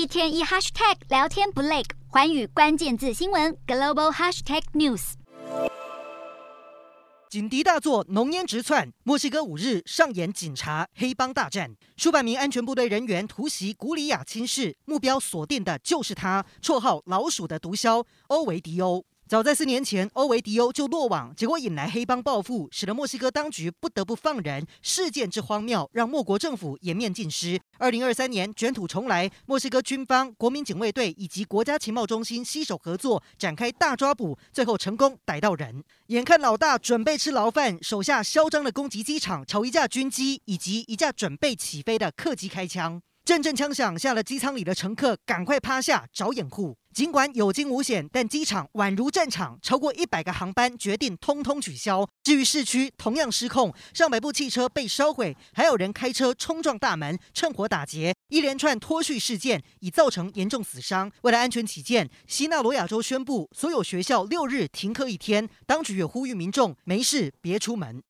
一天一 hashtag 聊天不累，环宇关键字新闻 global hashtag news。警笛大作，浓烟直窜。墨西哥五日上演警察黑帮大战，数百名安全部队人员突袭古里亚亲市，目标锁定的就是他，绰号“老鼠”的毒枭欧维迪欧。早在四年前，欧维迪欧就落网，结果引来黑帮报复，使得墨西哥当局不得不放人。事件之荒谬，让莫国政府颜面尽失。二零二三年卷土重来，墨西哥军方、国民警卫队以及国家情报中心携手合作，展开大抓捕，最后成功逮到人。眼看老大准备吃牢饭，手下嚣张的攻击机场，朝一架军机以及一架准备起飞的客机开枪。阵阵枪响，吓得机舱里的乘客赶快趴下找掩护。尽管有惊无险，但机场宛如战场，超过一百个航班决定通通取消。至于市区，同样失控，上百部汽车被烧毁，还有人开车冲撞大门，趁火打劫。一连串脱序事件已造成严重死伤。为了安全起见，西纳罗亚州宣布所有学校六日停课一天。当局也呼吁民众没事别出门。